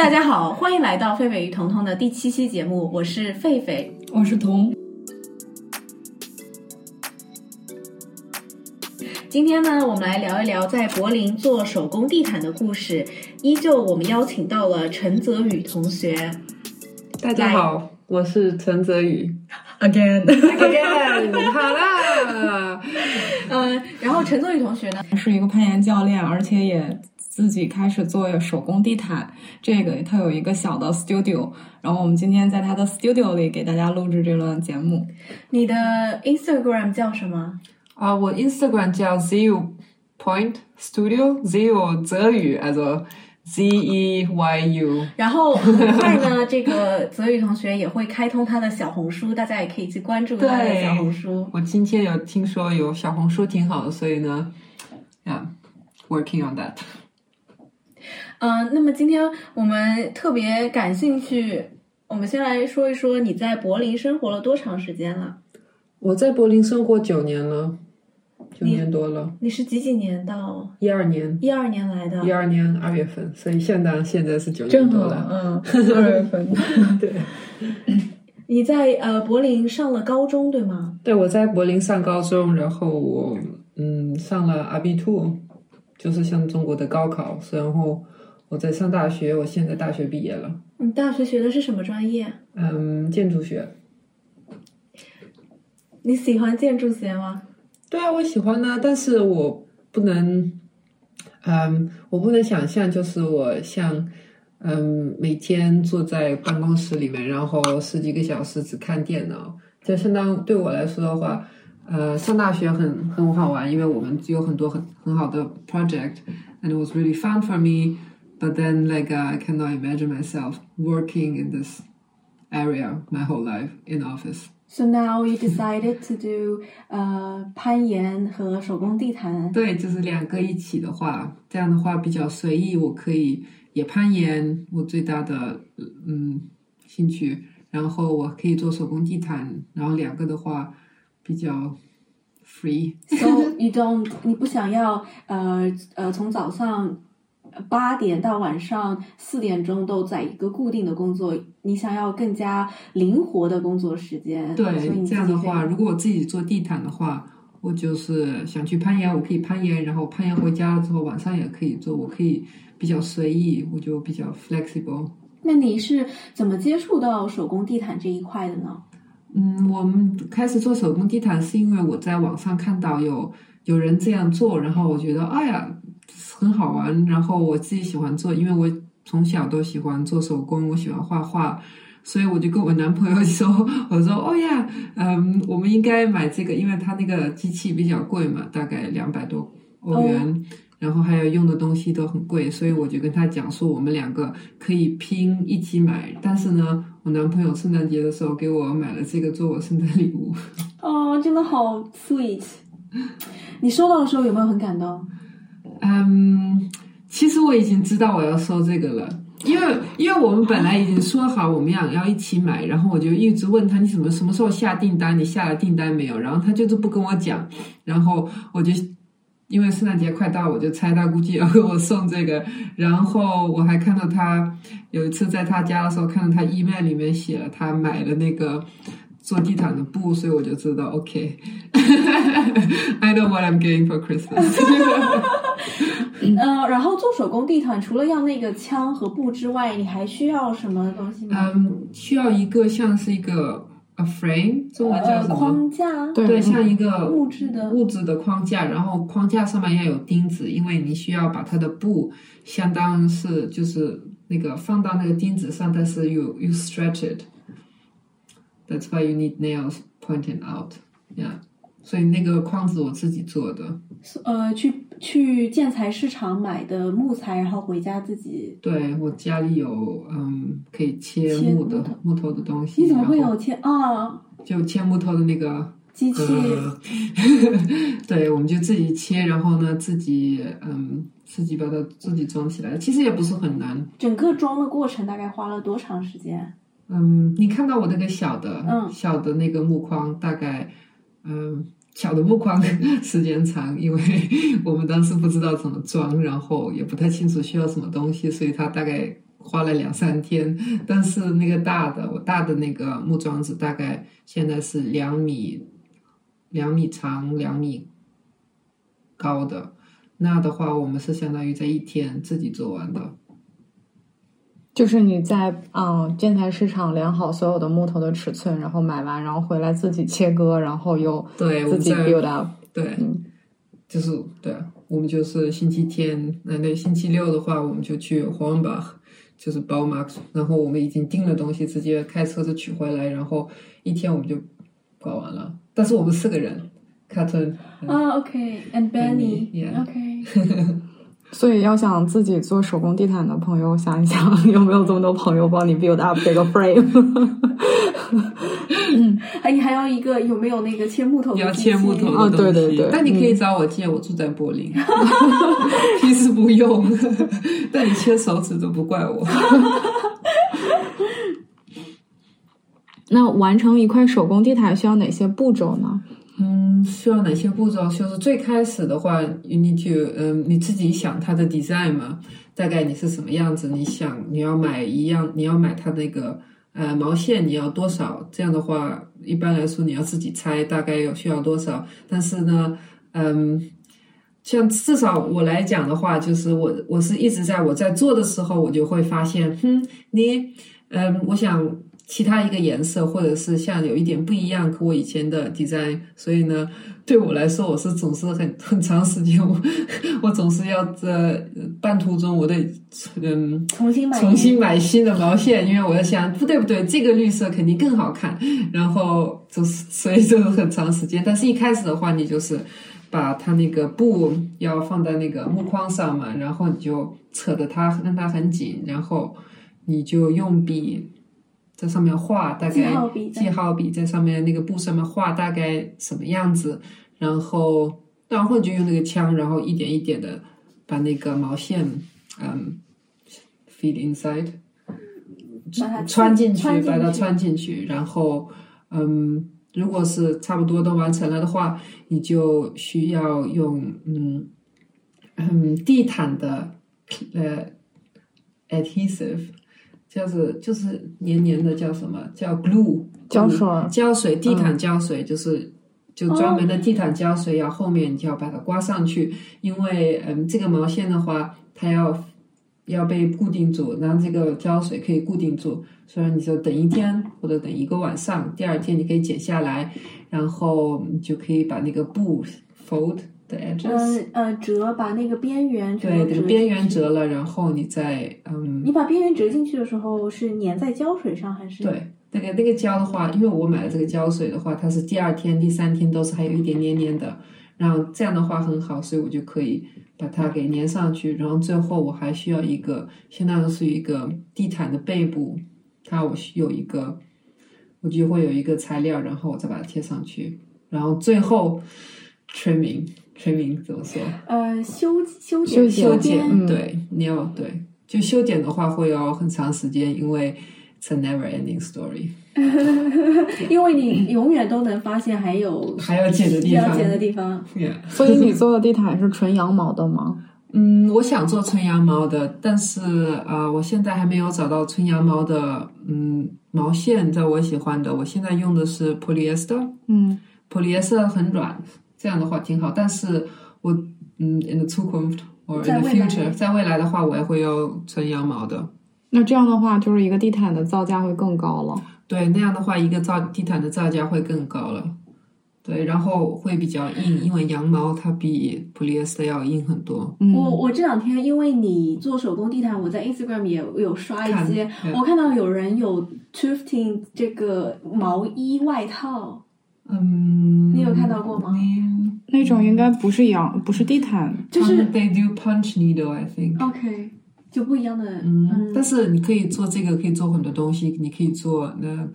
大家好，欢迎来到狒狒与彤彤的第七期节目，我是狒狒。我是彤。今天呢，我们来聊一聊在柏林做手工地毯的故事。依旧，我们邀请到了陈泽宇同学。大家好，我是陈泽宇。Again，Again，好啦。嗯，然后陈泽宇同学呢，是一个攀岩教练，而且也自己开始做手工地毯。这个他有一个小的 studio，然后我们今天在他的 studio 里给大家录制这段节目。你的 Instagram 叫什么？啊，我 Instagram 叫 ZEO Point Studio，Zeu 泽宇，also Z E Y U。然后很快呢，这个泽宇同学也会开通他的小红书，大家也可以去关注他的小红书。我今天有听说有小红书挺好的，所以呢，Yeah，working on that。嗯、那么今天我们特别感兴趣，我们先来说一说你在柏林生活了多长时间了？我在柏林生活九年了，九年多了，你是几几年到一二年，一二年来的一？二年二月份，所以现在现在是九年正，多了。嗯，二月份。对。你在呃柏林上了高中对吗？对，我在柏林上高中，然后我嗯上了 Abitur，就是像中国的高考，然后我在上大学，我现在大学毕业了，你大学学的是什么专业？嗯，建筑学。你喜欢建筑学吗？对啊，我喜欢呢，但是我不能，嗯，我不能想象，就是我像，嗯，每天坐在办公室里面，然后十几个小时只看电脑，就相当对我来说的话，呃，上大学很很好玩，因为我们有很多很很好的 project，and it was really fun for me. But then, like, uh, I cannot imagine myself working in this area my whole life in office. So now you decided to do 呃攀岩和手工地毯。对，就是两个一起的话，这样的话比较随意，我可以也攀岩，我最大的嗯兴趣，然后我可以做手工地毯，然后两个的话比较 free。 So you don't 你不想要呃呃从早上 八点到晚上四点钟都在一个固定的工作，你想要更加灵活的工作时间。对，这样的话，如果我自己做地毯的话，我就是想去攀岩，我可以攀岩，然后攀岩回家了之后晚上也可以做，我可以比较随意，我就比较 flexible。那你是怎么接触到手工地毯这一块的呢？嗯，我们开始做手工地毯是因为我在网上看到有有人这样做，然后我觉得哎呀很好玩，然后我自己喜欢做，因为我从小都喜欢做手工，我喜欢画画，所以我就跟我男朋友说，我说哦呀，嗯，我们应该买这个，因为它那个机器比较贵嘛，大概两百多欧元。然后还有用的东西都很贵，所以我就跟他讲说，我们两个可以拼一起买。但是呢，我男朋友圣诞节的时候给我买了这个做我圣诞礼物。哦，真的好 sweet。你收到的时候有没有很感动？嗯，其实我已经知道我要收这个了，因为因为我们本来已经说好我们俩要一起买，然后我就一直问他你什么什么时候下订单，你下了订单没有？然后他就是不跟我讲，然后我就。因为圣诞节快到，我就猜他估计要给我送这个。然后我还看到他有一次在他家的时候，看到他 email 里面写了他买了那个做地毯的布，所以我就知道 OK，I know what I'm getting for Christmas 呃，然后做手工地毯，除了要那个枪和布之外，你还需要什么东西吗？嗯，需要一个像是一个 a frame，中文叫呃，什么？框架，对对，像一个木质的。物质的框架，然后框架上面要有钉子，因为你需要把它的布相当是就是那个放到那个钉子上，但是 you you stretch it。That's why you need nails pointing out. Yeah，所以那个框子我自己做的。呃，去去建材市场买的木材，然后回家自己。对我家里有嗯可以切切木的木头木头的东西，你怎么会有切啊？就切木头的那个机器？呃对，我们就自己切，然后呢，自己嗯，自己把它自己装起来，其实也不是很难。整个装的过程大概花了多长时间？嗯，你看到我那个小的，嗯小的那个木框，大概嗯，小的木框时间长，因为我们当时不知道怎么装，然后也不太清楚需要什么东西，所以它大概花了两三天，但是那个大的，我大的那个木桩子大概现在是两米，两米长，两米高的。那的话，我们是相当于在一天自己做完的。就是你在嗯建材市场量好所有的木头的尺寸，然后买完，然后回来自己切割，然后又对，自己 build up。对，嗯就是对，我们就是星期天，那那星期六的话，我们就去 Hornbach，就是 Baumarkt，然后我们已经订了东西，直接开车子取回来，然后一天我们就搞完了。但是我们四个人 c a t e n 啊，OK，and Benny, yeah. Benny，OK，所以要想自己做手工地毯的朋友，想一想 有没有这么多朋友帮你 build up 这个 frame。哎，你还要一个有没有那个切木头的要切木头的啊东西，对对对但你可以找我借，我住在柏林，平时不用，但你切手指都不怪我。那完成一块手工地毯需要哪些步骤呢？嗯，需要哪些步骤？就是最开始的话，you need to，嗯，你自己想它的 design 嘛，大概你是什么样子？你想你要买一样，你要买它那个呃毛线，你要多少？这样的话，一般来说你要自己猜大概有需要多少。但是呢，嗯，像至少我来讲的话，就是我我是一直在我在做的时候，我就会发现，哼，你，嗯，我想其他一个颜色，或者是像有一点不一样，和我以前的 design，所以呢，对我来说，我是总是很很长时间，我 我总是要在半途中，我得嗯重新买重新买新的毛线，因为我在想，不对不对，这个绿色肯定更好看，然后就是所以就是很长时间，但是一开始的话，你就是把它那个布要放在那个木框上嘛，然后你就扯着它让它很紧，然后你就用笔在上面画大记概记号笔在上面那个布上面画大概什么样子，然后然后你就用那个枪，然后一点一点的把那个毛线嗯 feed inside 穿进去，把它穿进去，然后嗯，如果是差不多都完成了的话，你就需要用嗯嗯地毯的呃 adhesive，叫是就是黏黏的叫什么？叫 glue 胶水。胶水地毯胶水就是。就专门的地毯胶水要后面就要把它刮上去，因为嗯，这个毛线的话，它要要被固定住，然后这个胶水可以固定住，所以你就等一天或者等一个晚上，第二天你可以剪下来，然后你就可以把那个布 fold edges，、呃呃折，把那个边缘折对，这个边缘折了，然后你再嗯，你把边缘折进去的时候是粘在胶水上还是？对，那个那个胶的话，因为我买了这个胶水的话，它是第二天、第三天都是还有一点黏黏的，然后这样的话很好，所以我就可以把它给粘上去。然后最后我还需要一个，相当于是一个地毯的背部，它我需有一个，我就会有一个材料，然后我再把它贴上去。然后最后 trimming trimming 怎么说？呃，修修修剪修剪对，你要对，就修剪的话会要很长时间，因为 it's a never ending story。因为你永远都能发现还有还要剪的地方要剪的地方。Yeah. 所以你做的地毯是纯羊毛的吗？嗯，我想做纯羊毛的，但是啊、呃我现在还没有找到纯羊毛的嗯毛线，在我喜欢的。我现在用的是 polyester，嗯 polyester 很软，这样的话挺好。但是我嗯，in the Zukunft or 在 in the 未来 future，在未来的话，我也会要纯羊毛的。那这样的话，就是一个地毯的造价会更高了。对，那样的话，一个造地毯的造价会更高了。对，然后会比较硬，因为羊毛它比 polyester 要硬很多。嗯，我我这两天因为你做手工地毯，我在 Instagram 也有刷一些看，我看到有人有 thrifting 这个毛衣外套，嗯，你有看到过吗？嗯那种应该不是羊，不是地毯。就是 they do punch needle, I think。OK 就不一样的，嗯，但是你可以做这个，可以做很多东西。你可以做那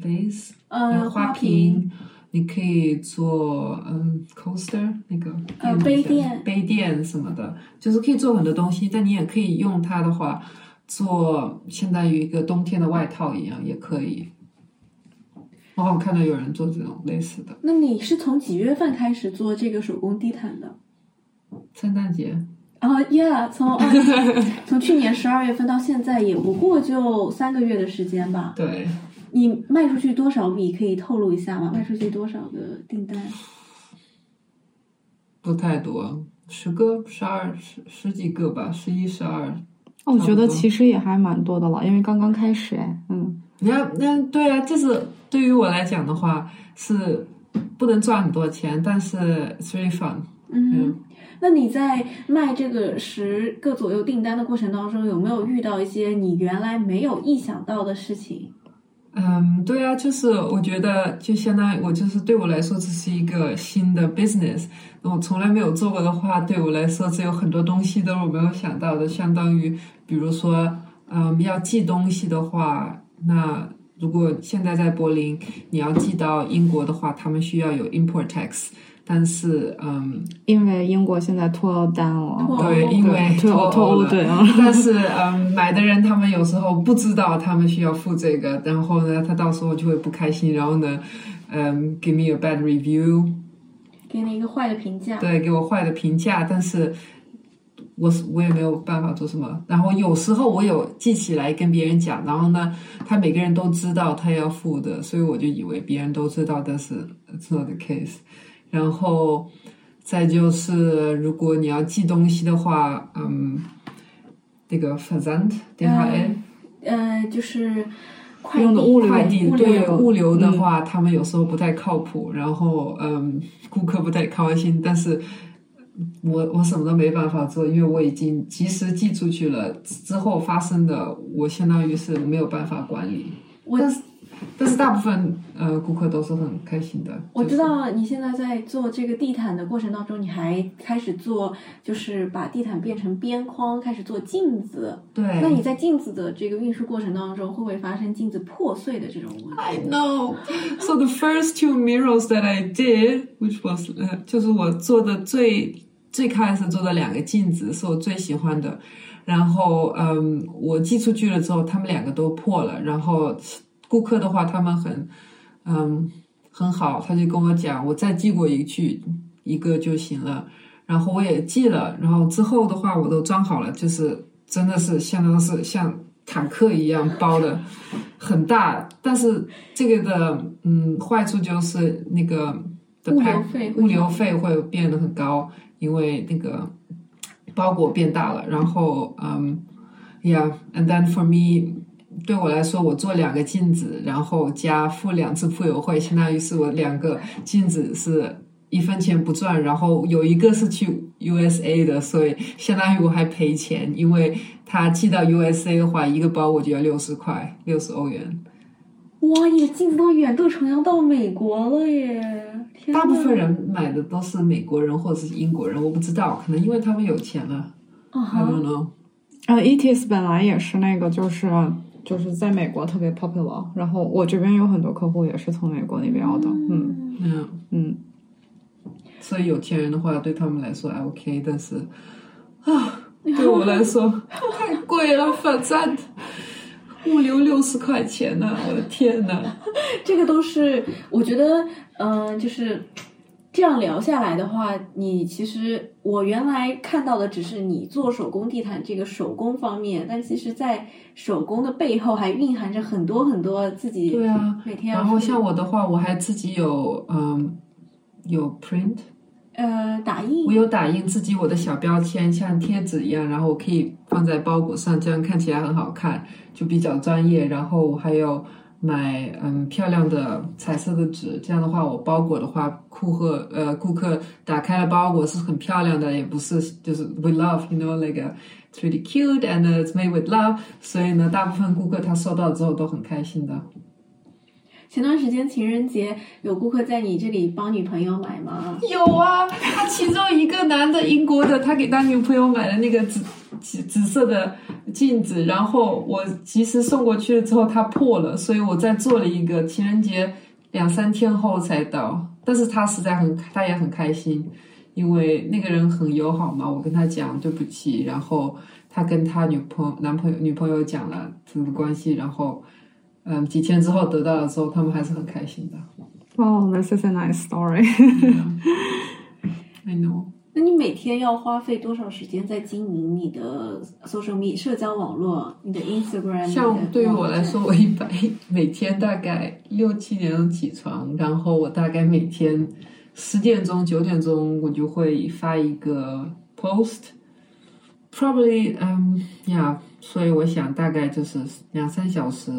vase，呃花瓶，瓶，你可以做嗯 coaster 那个呃杯垫杯垫什么的，就是可以做很多东西。但你也可以用它的话做，相当于一个冬天的外套一样，也可以。我看到有人做这种类似的，那你是从几月份开始做这个手工地毯的？圣诞节然后，Yeah，从 从去年十二月份到现在，也不过就三个月的时间吧。对，你卖出去多少笔？可以透露一下吗？卖出去多少个订单？不太多，十个、十二、十十几个吧，十一、十二。哦，我觉得其实也还蛮多的了，因为刚刚开始哎，嗯。那那对啊，就是对于我来讲的话，是不能赚很多钱，但是 it's really fun。嗯，那你在卖这个十个左右订单的过程当中，有没有遇到一些你原来没有意想到的事情？嗯，对啊，就是我觉得就相当于我就是对我来说这是一个新的 business，那我从来没有做过的话，对我来说这有很多东西都是我没有想到的，相当于比如说，嗯，要寄东西的话。那如果现在在柏林，你要寄到英国的话，他们需要有 import tax。但是，嗯，因为英国现在脱欧单了，对，因为脱脱欧对啊。但是，嗯，买的人他们有时候不知道他们需要付这个，然后呢，他到时候就会不开心，然后呢，嗯，give me a bad review，给你一个坏的评价，对，给我坏的评价，但是。我是我也没有办法做什么，然后有时候我有记起来跟别人讲，然后呢，他每个人都知道他要付的，所以我就以为别人都知道，但是 it's not the case。然后再就是，如果你要寄东西的话，嗯，那个 Versand DHL，呃，就是快递快递对物流的话，他们有时候不太靠谱，然后嗯，顾客不太开心，但是。我我什么都没办法做，因为我已经及时寄出去了。之后发生的，我相当于是没有办法管理。但是 但是大部分呃顾客都是很开心的。我知道你现在在做这个地毯的过程当中，你还开始做，就是把地毯变成边框，开始做镜子。对。那你在镜子的这个运输过程当中，会不会发生镜子破碎的这种问题？I know. So the first two mirrors that I did, which was 呃就是我做的最。最开始做的两个镜子是我最喜欢的，然后嗯，我寄出去了之后，他们两个都破了。然后顾客的话，他们很嗯很好，他就跟我讲，我再寄过一句一个就行了。然后我也寄了，然后之后的话我都装好了，就是真的是相当是像坦克一样包的很大，但是这个的嗯坏处就是那个物流费物流费会变得很高。因为那个包裹变大了，然后嗯，Yeah，and then for me，对我来说，我做两个镜子，然后加付两次付邮费，相当于是我两个镜子是一分钱不赚，然后有一个是去 USA 的，所以相当于我还赔钱，因为他寄到 USA 的话，一个包我就要六十块，六十欧元。哇，你的镜子都远渡重洋到美国了耶！大部分人买的都是美国人或者是英国人，我不知道，可能因为他们有钱了。I don't know。啊，ETS 本来也是那个，就是就是在美国特别 popular，然后我这边有很多客户也是从美国那边要的，嗯嗯嗯。所以有钱人的话，对他们来说还 OK，但是啊，对我来说太贵了，反正。物流六十块钱呢，我的天呐！这个都是我觉得，嗯，就是这样聊下来的话，你其实我原来看到的只是你做手工地毯这个手工方面，但其实，在手工的背后还蕴含着很多很多自己对啊，每天然后像我的话，我还自己有嗯有 print。呃，打印我有打印自己我的小标签，像贴纸一样，然后我可以放在包裹上，这样看起来很好看，就比较专业。然后还有买嗯漂亮的彩色的纸，这样的话我包裹的话，顾客呃顾客打开了包裹是很漂亮的，也不是就是 we love，you know 那个 it's really cute and it's made with love。所以呢，大部分顾客他收到之后都很开心的。前段时间情人节有顾客在你这里帮女朋友买吗？有啊，他其中一个男的，英国的，他给他女朋友买了那个紫紫紫色的镜子，然后我及时送过去了之后，它破了，所以我再做了一个，情人节两三天后才到，但是他实在很，他也很开心，因为那个人很友好嘛，我跟他讲对不起，然后他跟他女朋友男朋友女朋友讲了这个关系，然后。嗯，几天之后得到了之后，他们还是很开心的。Oh, this is a nice story. I know. 那你每天要花费多少时间在经营你的 social media 社交网络，你的 Instagram？像对于我来说，我一般 每天大概六七点钟起床，然后我大概每天十点钟、九点钟我就会发一个 post，probably 嗯呀，所以我想大概就是两三小时，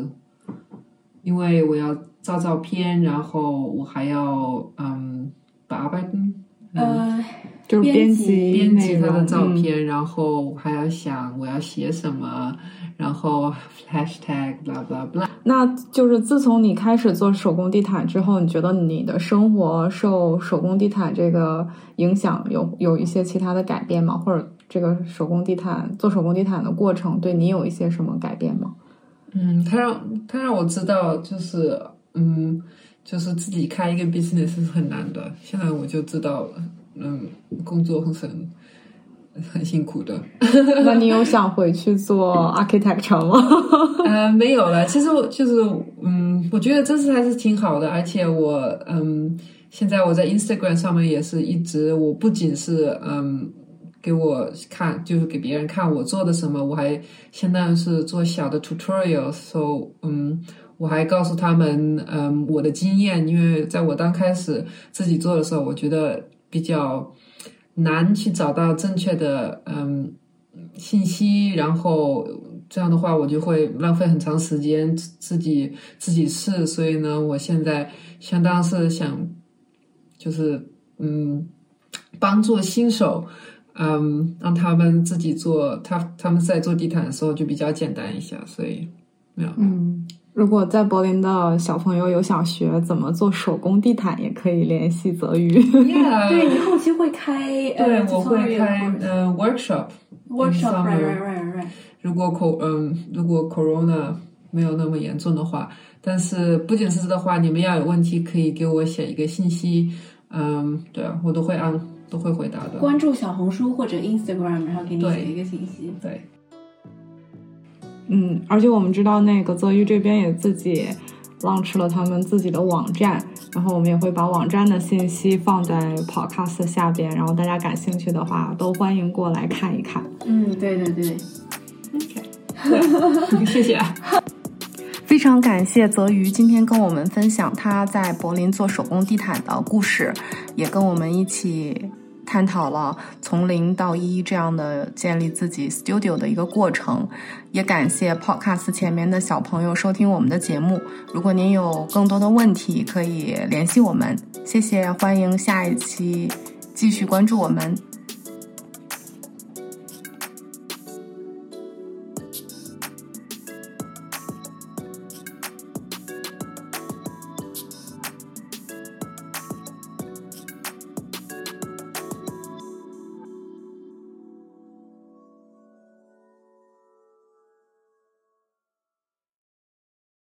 因为我要照照片，然后我还要嗯把 arbeiten。呃，就是编辑编辑他的照嗯片，然后我还要想我要写什么，然后 hashtag blah blah blah。那就是自从你开始做手工地毯之后，你觉得你的生活受手工地毯这个影响有有一些其他的改变吗？或者这个手工地毯做手工地毯的过程对你有一些什么改变吗？嗯，他让他让我知道，就是嗯，就是自己开一个 business 是很难的。现在我就知道了，嗯，工作很很很辛苦的。那你有想回去做 architecture 吗？呃，没有了。其实我就是，嗯，我觉得这次还是挺好的，而且我，嗯，现在我在 Instagram 上面也是一直，我不仅是，嗯，给我看，就是给别人看我做的什么，我还相当于是做小的 tutorial，so，嗯，我还告诉他们，嗯，我的经验，因为在我刚开始自己做的时候，我觉得比较难去找到正确的，嗯。信息，然后这样的话我就会浪费很长时间自自己自己试，所以呢，我现在相当是想就是嗯帮助新手，嗯让他们自己做，他他们在做地毯的时候就比较简单一些，所以没有。嗯，如果在柏林的小朋友有想学怎么做手工地毯，也可以联系泽宇。Yeah，对你后期会开对，呃，我会开呃 workshop。workshop，summer right right right right。如果 co 嗯，如果 corona 没有那么严重的话，但是不仅是的话，你们要有问题可以给我写一个信息，嗯，对啊，我都会按都会回答的。关注小红书或者 Instagram，然后给你对写一个信息。对，嗯，而且我们知道那个泽宇这边也自己 launch 了他们自己的网站，然后我们也会把网站的信息放在 podcast 下边，然后大家感兴趣的话都欢迎过来看一看。嗯，对对对。谢谢啊。非常感谢泽瑜今天跟我们分享他在柏林做手工地毯的故事，也跟我们一起探讨了从零到一这样的建立自己 studio 的一个过程。也感谢 Podcast 前面的小朋友收听我们的节目。如果您有更多的问题，可以联系我们。谢谢，欢迎下一期继续关注我们。